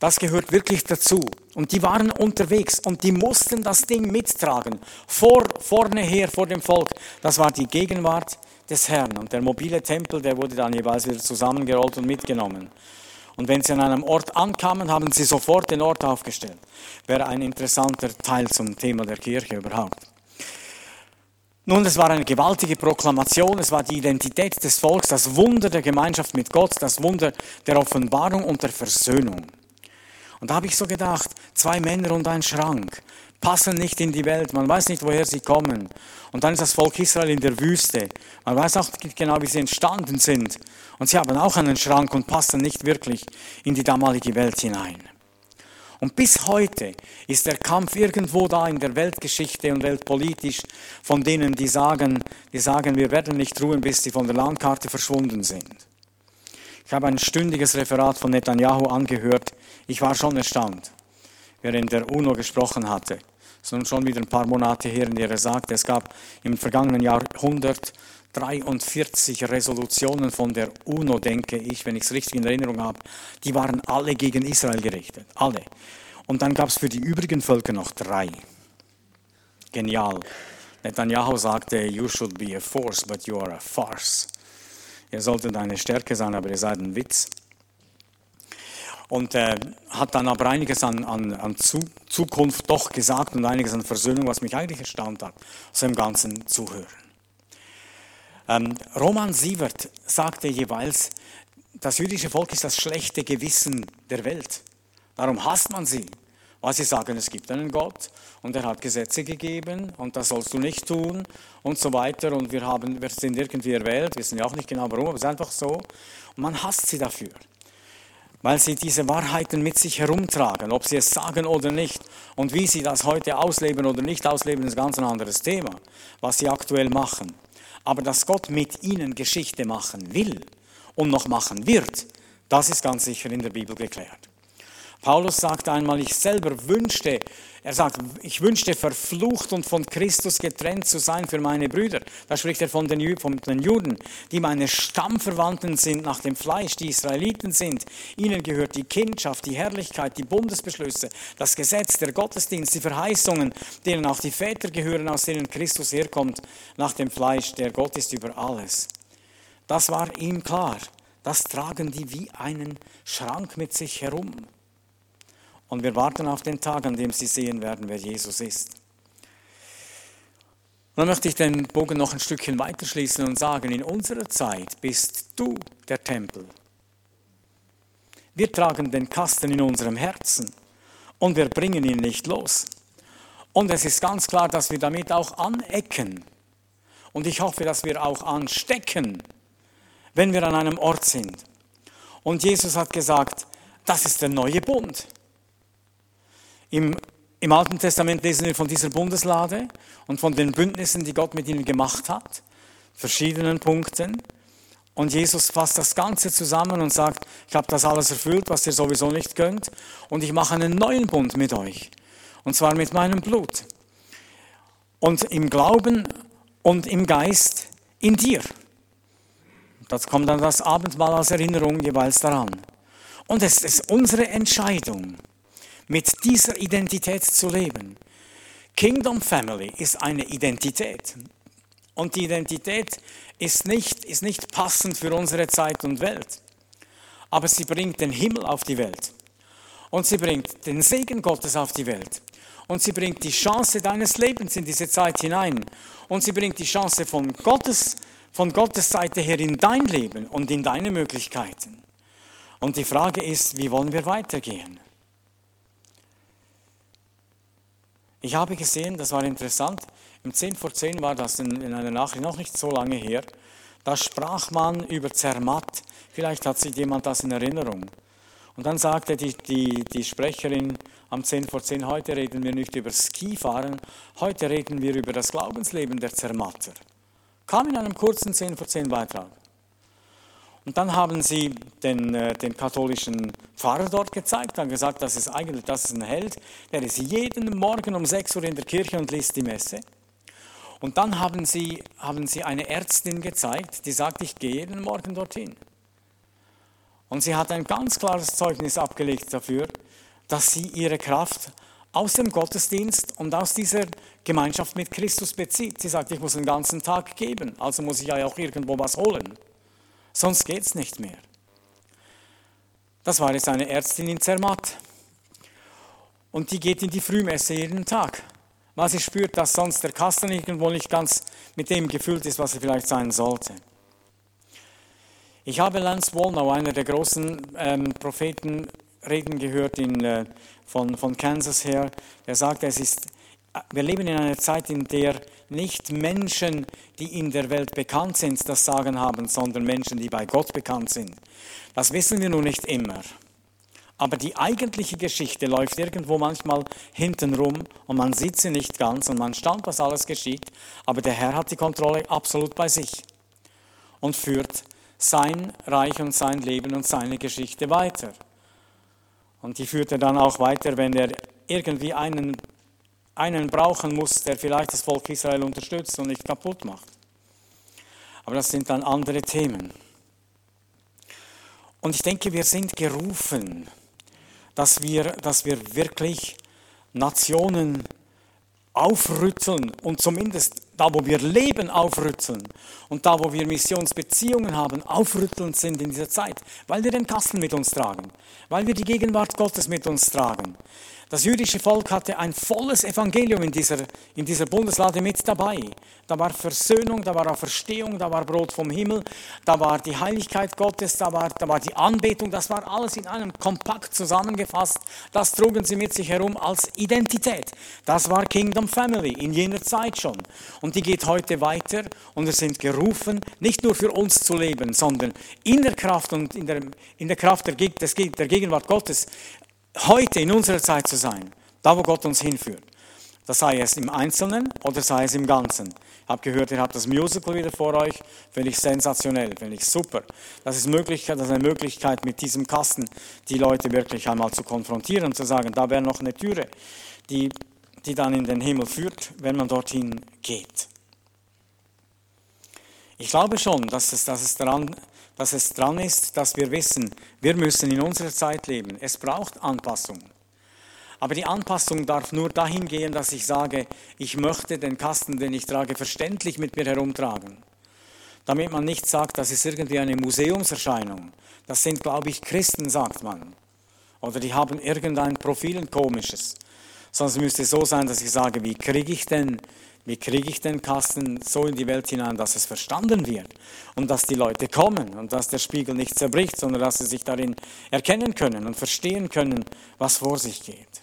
Das gehört wirklich dazu. Und die waren unterwegs und die mussten das Ding mittragen. Vor, vorne her, vor dem Volk. Das war die Gegenwart des Herrn. Und der mobile Tempel, der wurde dann jeweils wieder zusammengerollt und mitgenommen. Und wenn sie an einem Ort ankamen, haben sie sofort den Ort aufgestellt. Wäre ein interessanter Teil zum Thema der Kirche überhaupt. Nun, es war eine gewaltige Proklamation, es war die Identität des Volks, das Wunder der Gemeinschaft mit Gott, das Wunder der Offenbarung und der Versöhnung. Und da habe ich so gedacht, zwei Männer und ein Schrank. Passen nicht in die Welt, man weiß nicht, woher sie kommen. Und dann ist das Volk Israel in der Wüste. Man weiß auch genau, wie sie entstanden sind. Und sie haben auch einen Schrank und passen nicht wirklich in die damalige Welt hinein. Und bis heute ist der Kampf irgendwo da in der Weltgeschichte und weltpolitisch von denen, die sagen, die sagen, wir werden nicht ruhen, bis sie von der Landkarte verschwunden sind. Ich habe ein stündiges Referat von Netanyahu angehört. Ich war schon erstaunt, in der UNO gesprochen hatte. Es ist schon wieder ein paar Monate her, in der er sagte, es gab im vergangenen Jahr 143 Resolutionen von der UNO, denke ich, wenn ich es richtig in Erinnerung habe. Die waren alle gegen Israel gerichtet. Alle. Und dann gab es für die übrigen Völker noch drei. Genial. Netanyahu sagte, you should be a force, but you are a farce. Ihr solltet eine Stärke sein, aber ihr seid ein Witz. Und äh, hat dann aber einiges an, an, an Zukunft doch gesagt und einiges an Versöhnung, was mich eigentlich erstaunt hat, aus dem ganzen Zuhören. Ähm, Roman Sievert sagte jeweils, das jüdische Volk ist das schlechte Gewissen der Welt. Darum hasst man sie. Weil sie sagen, es gibt einen Gott und er hat Gesetze gegeben und das sollst du nicht tun und so weiter. Und wir, haben, wir sind irgendwie erwählt, wir wissen ja auch nicht genau warum, aber es ist einfach so. Und man hasst sie dafür, weil sie diese Wahrheiten mit sich herumtragen, ob sie es sagen oder nicht. Und wie sie das heute ausleben oder nicht ausleben, ist ein ganz anderes Thema, was sie aktuell machen. Aber dass Gott mit ihnen Geschichte machen will und noch machen wird, das ist ganz sicher in der Bibel geklärt. Paulus sagt einmal, ich selber wünschte, er sagt, ich wünschte verflucht und von Christus getrennt zu sein für meine Brüder. Da spricht er von den, von den Juden, die meine Stammverwandten sind nach dem Fleisch, die Israeliten sind. Ihnen gehört die Kindschaft, die Herrlichkeit, die Bundesbeschlüsse, das Gesetz, der Gottesdienst, die Verheißungen, denen auch die Väter gehören, aus denen Christus herkommt, nach dem Fleisch. Der Gott ist über alles. Das war ihm klar. Das tragen die wie einen Schrank mit sich herum. Und wir warten auf den Tag, an dem sie sehen werden, wer Jesus ist. dann möchte ich den Bogen noch ein Stückchen weiterschließen und sagen, in unserer Zeit bist du der Tempel. Wir tragen den Kasten in unserem Herzen und wir bringen ihn nicht los. Und es ist ganz klar, dass wir damit auch anecken. Und ich hoffe, dass wir auch anstecken, wenn wir an einem Ort sind. Und Jesus hat gesagt, das ist der neue Bund. Im, Im Alten Testament lesen wir von dieser Bundeslade und von den Bündnissen, die Gott mit ihnen gemacht hat, verschiedenen Punkten. Und Jesus fasst das Ganze zusammen und sagt, ich habe das alles erfüllt, was ihr sowieso nicht könnt, und ich mache einen neuen Bund mit euch, und zwar mit meinem Blut. Und im Glauben und im Geist in dir. Das kommt dann das Abendmahl als Erinnerung jeweils daran. Und es ist unsere Entscheidung, mit dieser Identität zu leben. Kingdom Family ist eine Identität. Und die Identität ist nicht, ist nicht passend für unsere Zeit und Welt. Aber sie bringt den Himmel auf die Welt. Und sie bringt den Segen Gottes auf die Welt. Und sie bringt die Chance deines Lebens in diese Zeit hinein. Und sie bringt die Chance von Gottes, von Gottes Seite her in dein Leben und in deine Möglichkeiten. Und die Frage ist, wie wollen wir weitergehen? Ich habe gesehen, das war interessant, im 10 vor 10 war das in, in einer Nachricht noch nicht so lange her, da sprach man über Zermatt. Vielleicht hat sich jemand das in Erinnerung. Und dann sagte die, die, die Sprecherin am 10 vor 10, heute reden wir nicht über Skifahren, heute reden wir über das Glaubensleben der Zermatter. Kam in einem kurzen 10 vor 10 Beitrag. Und dann haben sie den, äh, den katholischen Pfarrer dort gezeigt, haben gesagt, das ist eigentlich das ist ein Held, der ist jeden Morgen um 6 Uhr in der Kirche und liest die Messe. Und dann haben sie, haben sie eine Ärztin gezeigt, die sagt, ich gehe jeden Morgen dorthin. Und sie hat ein ganz klares Zeugnis abgelegt dafür, dass sie ihre Kraft aus dem Gottesdienst und aus dieser Gemeinschaft mit Christus bezieht. Sie sagt, ich muss den ganzen Tag geben, also muss ich ja auch irgendwo was holen. Sonst geht es nicht mehr. Das war jetzt eine Ärztin in Zermatt. Und die geht in die Frühmesse jeden Tag, weil sie spürt, dass sonst der Kasten irgendwo nicht ganz mit dem gefüllt ist, was er vielleicht sein sollte. Ich habe Lance Wolnow, einer der großen ähm, Propheten, reden gehört in, äh, von, von Kansas her. Er sagt, es ist wir leben in einer Zeit, in der nicht Menschen, die in der Welt bekannt sind, das Sagen haben, sondern Menschen, die bei Gott bekannt sind. Das wissen wir nun nicht immer. Aber die eigentliche Geschichte läuft irgendwo manchmal hinten rum und man sieht sie nicht ganz und man staunt, was alles geschieht. Aber der Herr hat die Kontrolle absolut bei sich und führt sein Reich und sein Leben und seine Geschichte weiter. Und die führt er dann auch weiter, wenn er irgendwie einen, einen brauchen muss, der vielleicht das Volk Israel unterstützt und nicht kaputt macht. Aber das sind dann andere Themen. Und ich denke, wir sind gerufen, dass wir, dass wir wirklich Nationen aufrütteln und zumindest da, wo wir leben, aufrütteln und da, wo wir Missionsbeziehungen haben, aufrütteln sind in dieser Zeit, weil wir den Kasten mit uns tragen, weil wir die Gegenwart Gottes mit uns tragen. Das jüdische Volk hatte ein volles Evangelium in dieser, in dieser Bundeslade mit dabei. Da war Versöhnung, da war Verstehung, da war Brot vom Himmel, da war die Heiligkeit Gottes, da war, da war die Anbetung, das war alles in einem Kompakt zusammengefasst. Das trugen sie mit sich herum als Identität. Das war Kingdom Family in jener Zeit schon. Und die geht heute weiter und wir sind gerufen, nicht nur für uns zu leben, sondern in der Kraft und in der, in der Kraft der, der Gegenwart Gottes heute in unserer Zeit zu sein, da wo Gott uns hinführt. Das sei es im Einzelnen oder sei es im Ganzen. Ich habe gehört, ihr habt das Musical wieder vor euch. Finde ich sensationell, finde ich super. Das ist, Möglichkeit, das ist eine Möglichkeit, mit diesem Kasten die Leute wirklich einmal zu konfrontieren und zu sagen, da wäre noch eine Türe, die, die dann in den Himmel führt, wenn man dorthin geht. Ich glaube schon, dass es, dass es daran dass es dran ist, dass wir wissen, wir müssen in unserer Zeit leben. Es braucht Anpassung. Aber die Anpassung darf nur dahin gehen, dass ich sage, ich möchte den Kasten, den ich trage, verständlich mit mir herumtragen. Damit man nicht sagt, das ist irgendwie eine Museumserscheinung. Das sind, glaube ich, Christen, sagt man. Oder die haben irgendein Profil, ein komisches. Es müsste so sein, dass ich sage, wie kriege ich denn wie kriege ich den Kasten so in die Welt hinein, dass es verstanden wird und dass die Leute kommen und dass der Spiegel nicht zerbricht, sondern dass sie sich darin erkennen können und verstehen können, was vor sich geht.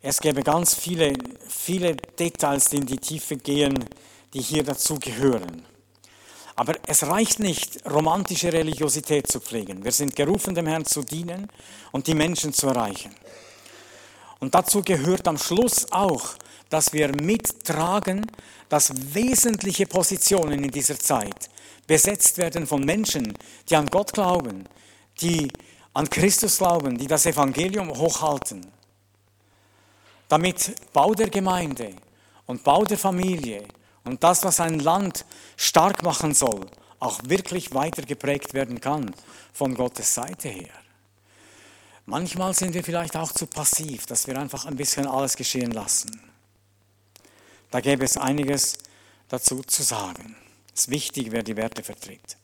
Es gäbe ganz viele, viele Details, die in die Tiefe gehen, die hier dazu gehören. Aber es reicht nicht, romantische Religiosität zu pflegen. Wir sind gerufen, dem Herrn zu dienen und die Menschen zu erreichen. Und dazu gehört am Schluss auch, dass wir mittragen, dass wesentliche Positionen in dieser Zeit besetzt werden von Menschen, die an Gott glauben, die an Christus glauben, die das Evangelium hochhalten. Damit Bau der Gemeinde und Bau der Familie und das, was ein Land stark machen soll, auch wirklich weiter geprägt werden kann von Gottes Seite her. Manchmal sind wir vielleicht auch zu passiv, dass wir einfach ein bisschen alles geschehen lassen. Da gäbe es einiges dazu zu sagen. Es ist wichtig, wer die Werte vertritt.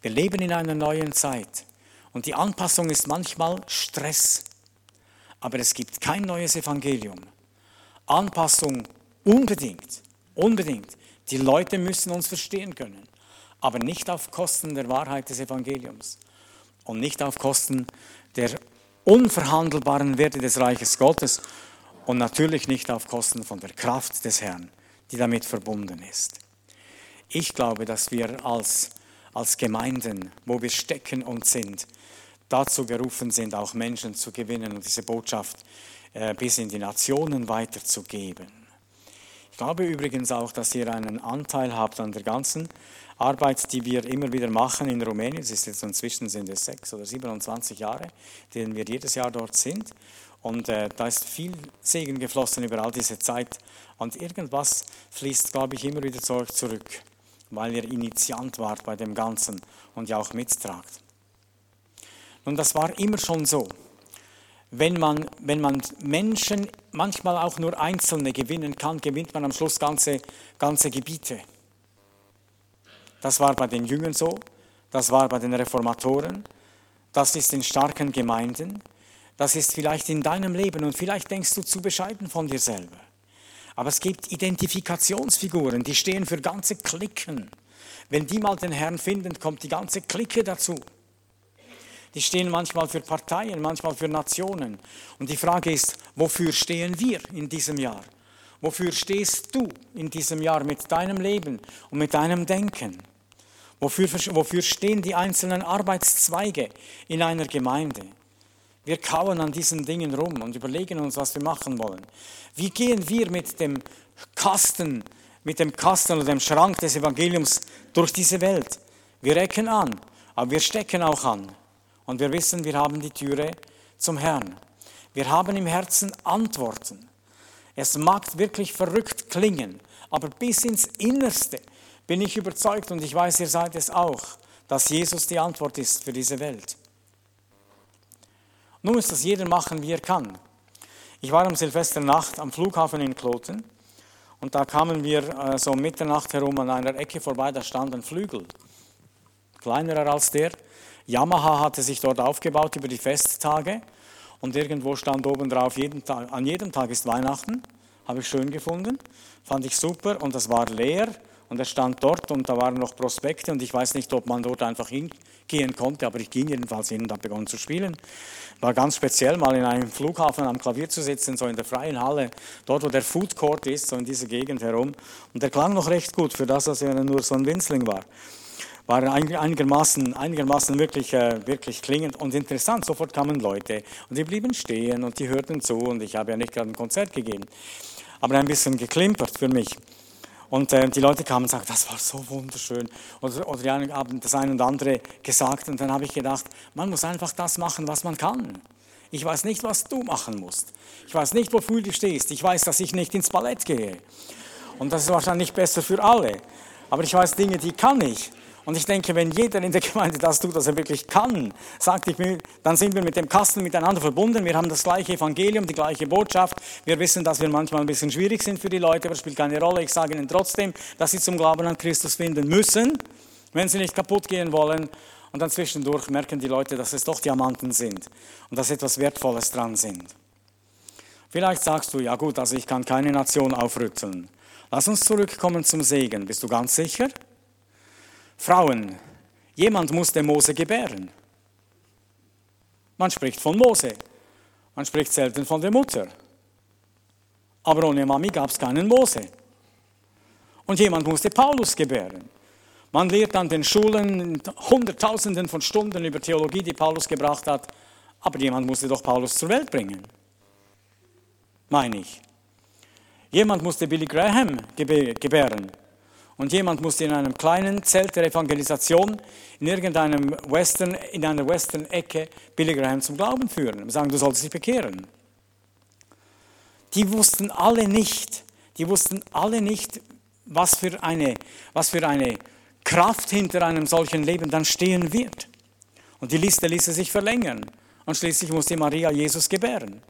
Wir leben in einer neuen Zeit und die Anpassung ist manchmal Stress, aber es gibt kein neues Evangelium. Anpassung unbedingt, unbedingt. Die Leute müssen uns verstehen können, aber nicht auf Kosten der Wahrheit des Evangeliums und nicht auf Kosten der unverhandelbaren Werte des Reiches Gottes und natürlich nicht auf Kosten von der Kraft des Herrn, die damit verbunden ist. Ich glaube, dass wir als, als Gemeinden, wo wir stecken und sind, dazu gerufen sind, auch Menschen zu gewinnen und diese Botschaft äh, bis in die Nationen weiterzugeben. Ich glaube übrigens auch, dass ihr einen Anteil habt an der ganzen Arbeit, die wir immer wieder machen in Rumänien, es ist jetzt inzwischen sind es sechs oder 27 Jahre, denen wir jedes Jahr dort sind. Und äh, da ist viel Segen geflossen über all diese Zeit. Und irgendwas fließt, glaube ich, immer wieder zurück, weil ihr Initiant wart bei dem Ganzen und ja auch mittragt. Nun, das war immer schon so. Wenn man, wenn man Menschen, manchmal auch nur Einzelne gewinnen kann, gewinnt man am Schluss ganze, ganze Gebiete. Das war bei den Jüngern so, das war bei den Reformatoren, das ist in starken Gemeinden, das ist vielleicht in deinem Leben und vielleicht denkst du zu bescheiden von dir selber. Aber es gibt Identifikationsfiguren, die stehen für ganze Klicken. Wenn die mal den Herrn finden, kommt die ganze Clique dazu. die stehen manchmal für Parteien, manchmal für Nationen. Und die Frage ist, wofür stehen wir in diesem Jahr? Wofür stehst du in diesem Jahr mit deinem Leben und mit deinem Denken? Wofür, wofür stehen die einzelnen Arbeitszweige in einer Gemeinde? Wir kauen an diesen Dingen rum und überlegen uns, was wir machen wollen. Wie gehen wir mit dem Kasten, mit dem Kasten oder dem Schrank des Evangeliums durch diese Welt? Wir recken an, aber wir stecken auch an. Und wir wissen, wir haben die Türe zum Herrn. Wir haben im Herzen Antworten. Es mag wirklich verrückt klingen, aber bis ins Innerste bin ich überzeugt und ich weiß, ihr seid es auch, dass Jesus die Antwort ist für diese Welt. Nun muss das jeder machen, wie er kann. Ich war am Silvesternacht am Flughafen in Kloten und da kamen wir äh, so um Mitternacht herum an einer Ecke vorbei, da stand ein Flügel, kleinerer als der. Yamaha hatte sich dort aufgebaut über die Festtage und irgendwo stand oben drauf, jeden Tag, an jedem Tag ist Weihnachten, habe ich schön gefunden, fand ich super und das war leer und er stand dort und da waren noch Prospekte und ich weiß nicht, ob man dort einfach hingehen konnte, aber ich ging jedenfalls hin und habe begonnen zu spielen. War ganz speziell, mal in einem Flughafen am Klavier zu sitzen, so in der freien Halle, dort wo der Food Court ist, so in dieser Gegend herum. Und der klang noch recht gut für das, dass er nur so ein Winzling war. War einigermaßen, einigermaßen wirklich, äh, wirklich klingend und interessant. Sofort kamen Leute und die blieben stehen und die hörten zu und ich habe ja nicht gerade ein Konzert gegeben, aber ein bisschen geklimpert für mich. Und äh, die Leute kamen und sagten, das war so wunderschön. Oder, oder die haben das eine und andere gesagt. Und dann habe ich gedacht, man muss einfach das machen, was man kann. Ich weiß nicht, was du machen musst. Ich weiß nicht, wofür du stehst. Ich weiß, dass ich nicht ins Ballett gehe. Und das ist wahrscheinlich besser für alle. Aber ich weiß Dinge, die kann ich. Und ich denke, wenn jeder in der Gemeinde das tut, was er wirklich kann, sagt ich mir, dann sind wir mit dem Kasten miteinander verbunden. Wir haben das gleiche Evangelium, die gleiche Botschaft. Wir wissen, dass wir manchmal ein bisschen schwierig sind für die Leute, aber spielt keine Rolle. Ich sage ihnen trotzdem, dass sie zum Glauben an Christus finden müssen, wenn sie nicht kaputt gehen wollen. Und dann zwischendurch merken die Leute, dass es doch Diamanten sind und dass etwas Wertvolles dran sind. Vielleicht sagst du, ja gut, also ich kann keine Nation aufrütteln. Lass uns zurückkommen zum Segen. Bist du ganz sicher? Frauen, jemand musste Mose gebären. Man spricht von Mose, man spricht selten von der Mutter. Aber ohne Mami gab es keinen Mose. Und jemand musste Paulus gebären. Man lehrt an den Schulen Hunderttausenden von Stunden über Theologie, die Paulus gebracht hat, aber jemand musste doch Paulus zur Welt bringen. Meine ich. Jemand musste Billy Graham gebären. Und jemand musste in einem kleinen Zelt der Evangelisation in irgendeinem Western, in einer Western-Ecke Billy Graham zum Glauben führen und sagen, du solltest dich bekehren. Die wussten alle nicht, die wussten alle nicht, was für eine, was für eine Kraft hinter einem solchen Leben dann stehen wird. Und die Liste ließe sich verlängern. Und schließlich musste Maria Jesus gebären.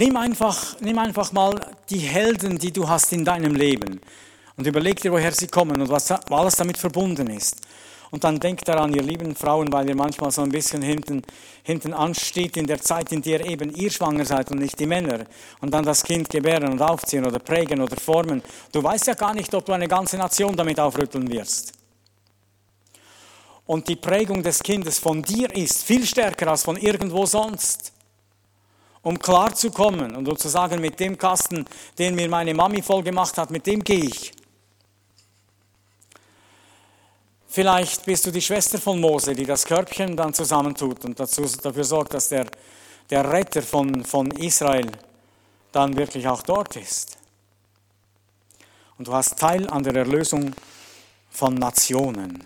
Nimm einfach, nimm einfach mal die Helden, die du hast in deinem Leben und überleg dir, woher sie kommen und was alles damit verbunden ist. Und dann denk daran, ihr lieben Frauen, weil ihr manchmal so ein bisschen hinten, hinten ansteht in der Zeit, in der eben ihr schwanger seid und nicht die Männer. Und dann das Kind gebären und aufziehen oder prägen oder formen. Du weißt ja gar nicht, ob du eine ganze Nation damit aufrütteln wirst. Und die Prägung des Kindes von dir ist viel stärker als von irgendwo sonst um klar zu kommen und um zu sagen, mit dem Kasten, den mir meine Mami voll gemacht hat, mit dem gehe ich. Vielleicht bist du die Schwester von Mose, die das Körbchen dann zusammentut und dazu, dafür sorgt, dass der, der Retter von, von Israel dann wirklich auch dort ist. Und du hast Teil an der Erlösung von Nationen.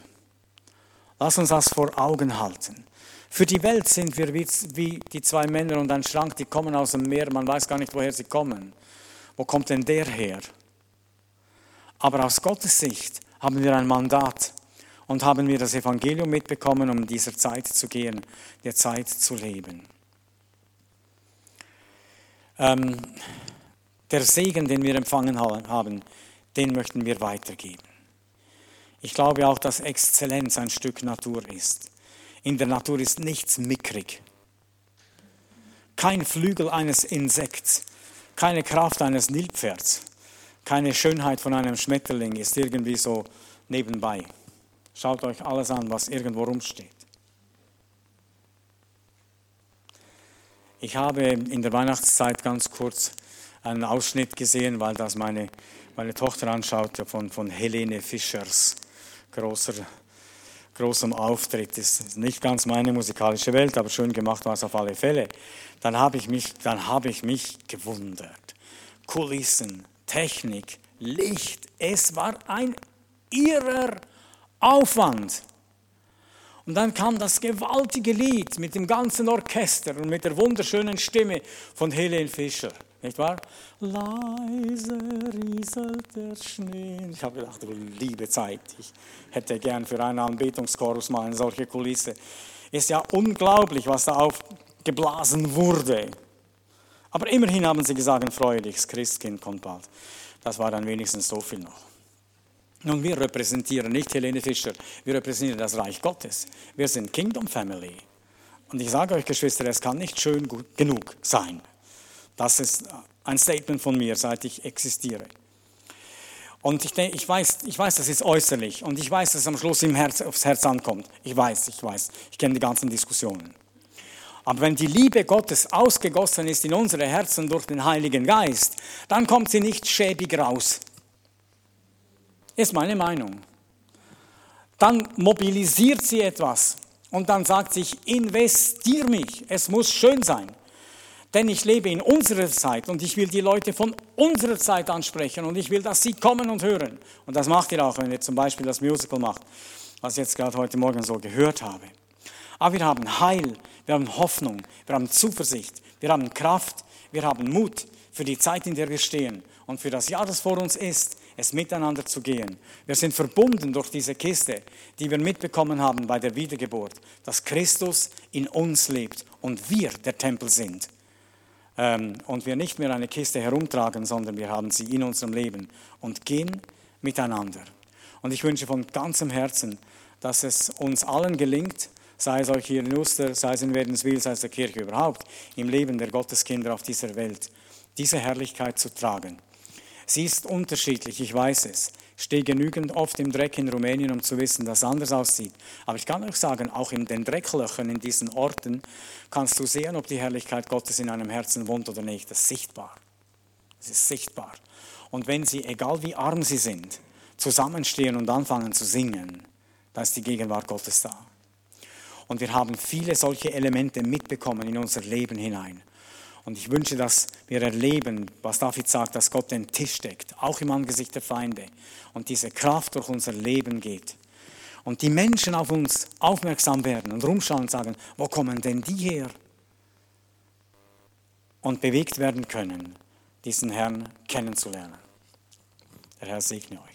Lass uns das vor Augen halten. Für die Welt sind wir wie, die zwei Männer und ein Schrank, die kommen aus dem Meer, man weiß gar nicht, woher sie kommen. Wo kommt denn der her? Aber aus Gottes Sicht haben wir ein Mandat und haben wir das Evangelium mitbekommen, um dieser Zeit zu gehen, der Zeit zu leben. Ähm, der Segen, den wir empfangen haben, den möchten wir weitergeben. Ich glaube auch, dass Exzellenz ein Stück Natur ist. In der Natur ist nichts mickrig. Kein Flügel eines Insekts, keine Kraft eines Nilpferds, keine Schönheit von einem Schmetterling ist irgendwie so nebenbei. Schaut euch alles an, was irgendwo rumsteht. Ich habe in der Weihnachtszeit ganz kurz einen Ausschnitt gesehen, weil das meine, meine Tochter anschaute von, von Helene Fischers großer, großem Auftritt. Das ist nicht ganz meine musikalische Welt, aber schön gemacht war es auf alle Fälle. Dann habe ich mich, dann habe ich mich gewundert. Kulissen, Technik, Licht, es war ein irrer Aufwand. Und dann kam das gewaltige Lied mit dem ganzen Orchester und mit der wunderschönen Stimme von Helene Fischer. Nicht wahr? Leise rieselt der Schnee. Ich habe gedacht, oh, liebe Zeit, ich hätte gern für einen Anbetungschorus mal eine solche Kulisse. Ist ja unglaublich, was da aufgeblasen wurde. Aber immerhin haben sie gesagt, freue dich, das Christkind kommt bald. Das war dann wenigstens so viel noch. Nun, wir repräsentieren nicht Helene Fischer, wir repräsentieren das Reich Gottes. Wir sind Kingdom Family. Und ich sage euch, Geschwister, es kann nicht schön genug sein. Das ist ein Statement von mir, seit ich existiere. Und ich, denke, ich, weiß, ich weiß, das ist äußerlich. Und ich weiß, dass es am Schluss im Herz, aufs Herz ankommt. Ich weiß, ich weiß. Ich kenne die ganzen Diskussionen. Aber wenn die Liebe Gottes ausgegossen ist in unsere Herzen durch den Heiligen Geist, dann kommt sie nicht schäbig raus. Ist meine Meinung. Dann mobilisiert sie etwas und dann sagt sich, investier mich, es muss schön sein. Denn ich lebe in unserer Zeit und ich will die Leute von unserer Zeit ansprechen und ich will, dass sie kommen und hören. Und das macht ihr auch, wenn ihr zum Beispiel das Musical macht, was ich jetzt gerade heute Morgen so gehört habe. Aber wir haben Heil, wir haben Hoffnung, wir haben Zuversicht, wir haben Kraft, wir haben Mut für die Zeit, in der wir stehen und für das Jahr, das vor uns ist es miteinander zu gehen. Wir sind verbunden durch diese Kiste, die wir mitbekommen haben bei der Wiedergeburt, dass Christus in uns lebt und wir der Tempel sind. Ähm, und wir nicht mehr eine Kiste herumtragen, sondern wir haben sie in unserem Leben und gehen miteinander. Und ich wünsche von ganzem Herzen, dass es uns allen gelingt, sei es euch hier in Uster, sei es in Wädenswil, sei es der Kirche überhaupt, im Leben der Gotteskinder auf dieser Welt, diese Herrlichkeit zu tragen. Sie ist unterschiedlich, ich weiß es. Stehe genügend oft im Dreck in Rumänien, um zu wissen, dass es anders aussieht. Aber ich kann euch sagen, auch in den Drecklöchern in diesen Orten kannst du sehen, ob die Herrlichkeit Gottes in einem Herzen wohnt oder nicht. Das ist sichtbar. Es ist sichtbar. Und wenn sie, egal wie arm sie sind, zusammenstehen und anfangen zu singen, dann ist die Gegenwart Gottes da. Und wir haben viele solche Elemente mitbekommen in unser Leben hinein. Und ich wünsche, dass wir erleben, was David sagt, dass Gott den Tisch deckt, auch im Angesicht der Feinde. Und diese Kraft durch unser Leben geht. Und die Menschen auf uns aufmerksam werden und rumschauen und sagen, wo kommen denn die her? Und bewegt werden können, diesen Herrn kennenzulernen. Der Herr segne euch.